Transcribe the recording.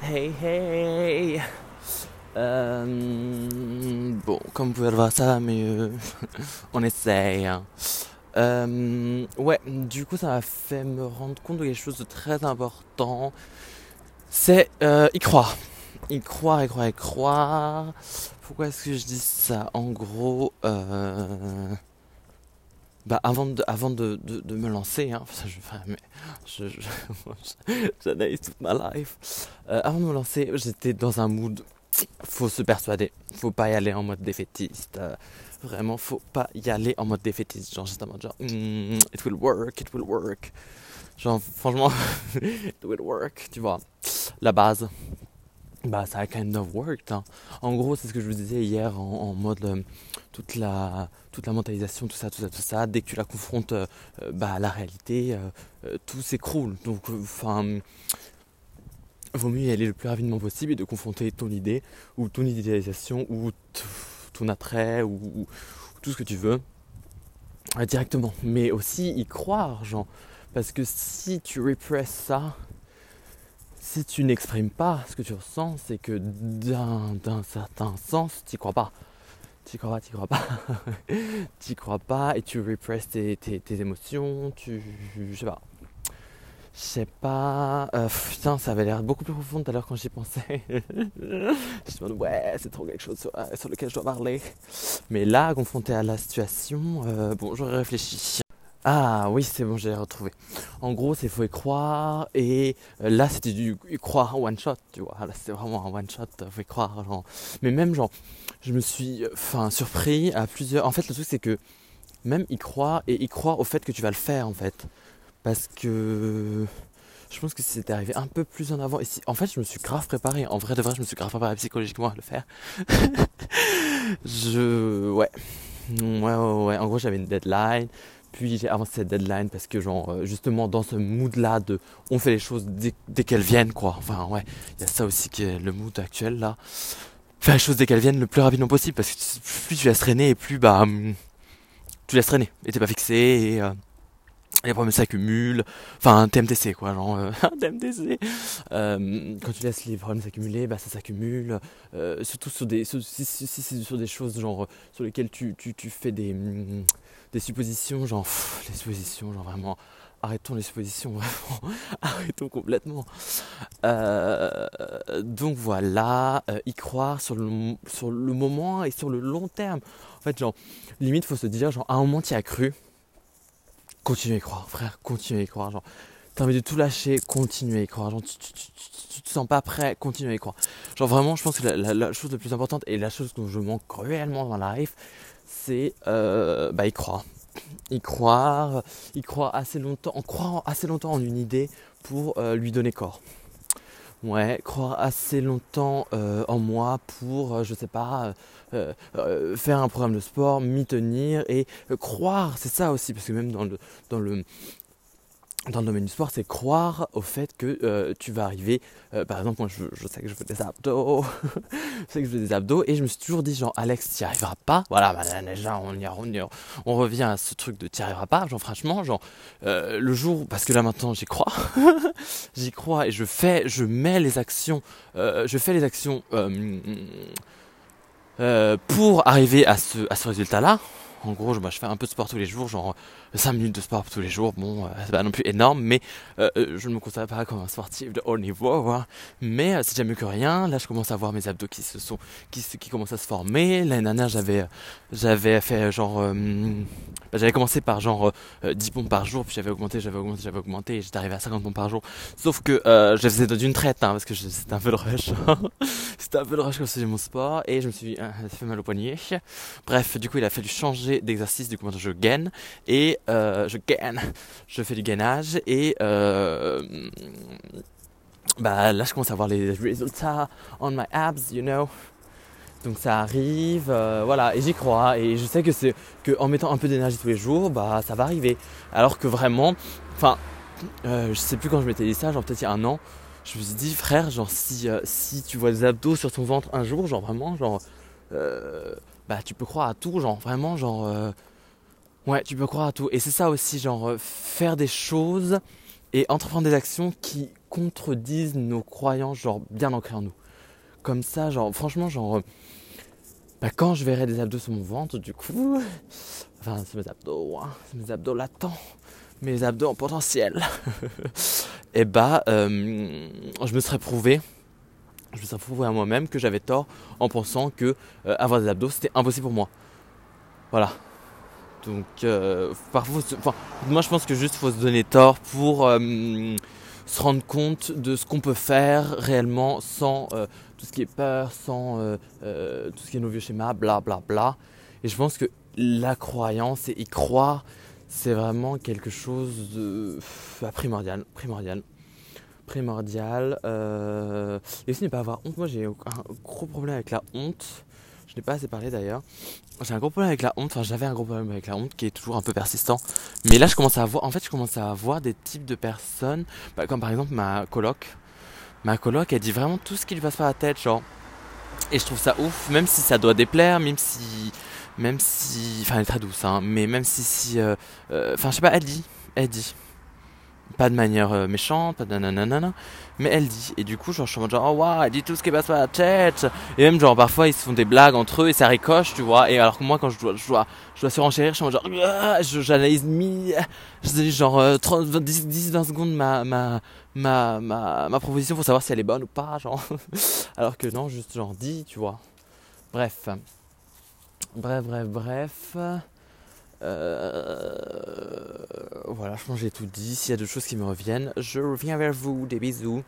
Hey hey euh, Bon, comme vous pouvez le voir, ça va mieux. On essaye. Hein. Euh, ouais, du coup, ça m'a fait me rendre compte de quelque chose de très important. C'est euh, y croire. Y croire, y croire, y croire. Pourquoi est-ce que je dis ça? En gros, euh, bah avant de, avant de, de, me lancer, hein, je, mais je, j'analyse toute ma life. Euh, avant de me lancer, j'étais dans un mood. Faut se persuader, faut pas y aller en mode défaitiste. Euh, vraiment, faut pas y aller en mode défaitiste. Genre juste en mode genre, mm, it will work, it will work. Genre franchement, it will work, tu vois. La base, bah ça a kind of worked. Hein. En gros, c'est ce que je vous disais hier en, mode euh, toute la toute mentalisation, tout ça, tout ça, tout ça. Dès que tu la confrontes euh, euh, bah, à la réalité, tout s'écroule. Donc, enfin, vaut mieux y aller le plus rapidement possible et de confronter ton idée ou ton idéalisation ou ton attrait ou, tout ce que tu veux directement. Mais aussi y croire, genre, parce que si tu represses ça si tu n'exprimes pas ce que tu ressens, c'est que d'un certain sens, tu crois pas. Tu crois pas, tu crois pas. tu crois pas et tu represses tes, émotions, tu. Je sais pas. Je sais pas. Euh, putain, ça avait l'air beaucoup plus profond tout à l'heure quand j'y pensais. je me demande, ouais, c'est trop quelque chose sur, lequel je dois parler. Mais là, confronté à la situation, euh, bon, j'aurais réfléchi. Ah oui, c'est bon, j'ai retrouvé. En gros, c'est faut y croire. Et euh, là, c'était du y croire one shot, tu vois. Là, c'était vraiment un one shot, faut y croire. Genre. Mais même, genre, je me suis enfin, surpris à plusieurs. En fait, le truc, c'est que même y croire et y croire au fait que tu vas le faire, en fait. Parce que je pense que c'était arrivé un peu plus en avant. Et en fait, je me suis grave préparé. En vrai de vrai, je me suis grave préparé psychologiquement à le faire. je. Ouais. Ouais, ouais, ouais. En gros, j'avais une deadline puis j'ai avancé cette deadline parce que genre euh, justement dans ce mood là de on fait les choses dès, qu'elles viennent quoi. Enfin ouais, il y a ça aussi qui est le mood actuel là. Faire les choses dès qu'elles viennent le plus rapidement possible parce que plus tu laisses traîner et plus bah hum, tu laisses traîner et t'es pas fixé et euh, les problèmes s'accumulent, enfin TMTC quoi, genre euh, TMTC. quand tu laisses les problèmes s'accumuler, bah ça s'accumule, surtout sur des, choses genre sur lesquelles tu, fais des, hum, des suppositions, genre les suppositions, genre vraiment arrêtons les suppositions, vraiment, arrêtons complètement. Euh, donc voilà, euh, y croire sur le, sur le moment et sur le long terme. En fait, genre, limite, faut se dire, genre, à un moment, tu as cru, continue à y croire, frère, continue à y croire, genre, t'as envie de tout lâcher, continue à y croire, tu, te sens pas prêt, continue à y croire. Genre, vraiment, je pense que la, chose la plus importante et la chose dont je manque cruellement dans la life, c'est euh, bah, y croire. Y croire, y croire assez longtemps, en croire assez longtemps en une idée pour euh, lui donner corps. Ouais, croire assez longtemps euh, en moi pour, je sais pas, faire un programme de sport, m'y tenir et croire, c'est ça aussi, parce que même dans le, dans le, dans le domaine du sport, c'est croire au fait que euh, tu vas arriver. Euh, par exemple, moi, je, sais que je fais des abdos, je sais que je fais des abdos, et je me suis toujours dit, genre, Alex, tu n'y arriveras pas. Voilà, bah, déjà, on, y, on, on, revient à ce truc de tu n'y arriveras pas. Genre, franchement, genre, euh, le jour, parce que là maintenant, j'y crois, j'y crois, et je fais, je mets les actions, je fais les actions pour arriver à ce, à ce résultat-là. En gros, je, bah, je fais un peu de sport tous les jours, genre 5 minutes de sport tous les jours, bon, euh, c'est pas non plus énorme, mais euh, euh, je ne me considère pas comme un sportif de haut niveau, hein. mais c'est déjà mieux que rien. Là, je commence à voir mes abdos qui se sont, qui, qui commencent à se former. L'année dernière, j'avais, j'avais fait genre, bah, j'avais commencé par genre 10 pompes par jour, puis j'avais augmenté, j'avais augmenté, j'avais augmenté, et j'étais arrivé à 50 pompes par jour. Sauf que je faisais d'une traite, hein, parce que c'était un peu de rush. C'était un peu de rush quand faisais mon sport, et je me suis, ça fait mal au poignet. Bref, du coup, il a fallu changer d'exercice, du coup, maintenant je gaine, et euh, je gaine, je fais du gainage et euh, bah là je commence à voir les résultats on my abs, you know. Donc ça arrive, euh, voilà, et j'y crois, et je sais que c'est que en mettant un peu d'énergie tous les jours, bah ça va arriver. Alors que vraiment, enfin, je sais plus quand je m'étais dit ça, genre peut-être il y a un an, je me suis dit frère, genre si si tu vois des abdos sur ton ventre un jour, genre vraiment, genre, bah tu peux croire à tout, genre vraiment, genre Ouais, tu peux croire à tout. Et c'est ça aussi, genre, euh, faire des choses et entreprendre des actions qui contredisent nos croyances, genre bien ancrées en nous. Comme ça, genre, franchement, genre, bah, quand je verrai des abdos sur mon ventre, du coup, enfin, c'est mes abdos, hein, c'est mes abdos latents, mes abdos en potentiel, et bah, euh, je me serais prouvé, je me serais prouvé à moi-même que j'avais tort en pensant que euh, avoir des abdos c'était impossible pour moi. Voilà. Donc, euh, parfois, enfin, moi je pense que juste faut se donner tort pour se rendre compte de ce qu'on peut faire réellement sans tout ce qui est peur, sans tout ce qui est nos vieux schémas, bla bla bla. Et je pense que la croyance et y croire, c'est vraiment quelque chose de bah, primordial, primordial, primordial. et aussi ne pas avoir honte. Moi j'ai un gros problème avec la honte. Je n'ai pas assez parlé d'ailleurs. J'ai un gros problème avec la honte, enfin j'avais un gros problème avec la honte qui est toujours un peu persistant. Mais là je commence à voir, en fait je commence à voir des types de personnes, bah, comme par exemple ma coloc. Ma coloc elle dit vraiment tout ce qui lui passe par la tête, genre. Et je trouve ça ouf, même si ça doit déplaire, même si... Même si... Enfin elle est très douce, hein, mais même si... si euh, euh, enfin je sais pas, elle dit, elle dit pas de manière euh, méchante, pas de nanana, mais elle dit. Et du coup, genre, je suis en mode genre, oh waouh, elle dit tout ce qui passe par la tête. Et même, genre, parfois, ils se font des blagues entre eux et ça ricoche, tu vois. Et alors que moi, quand je dois, je dois, je dois surenchérir, je suis en mode genre, ah, j'analyse mi, je genre, 10, 10, 20 secondes ma, ma, ma, ma, ma proposition pour savoir si elle est bonne ou pas, genre. alors que non, juste genre, dis, tu vois. Bref. Bref, bref, bref. Euh, voilà, je pense que j'ai tout dit. S'il y a d'autres choses qui me reviennent, je reviens vers vous. Des bisous.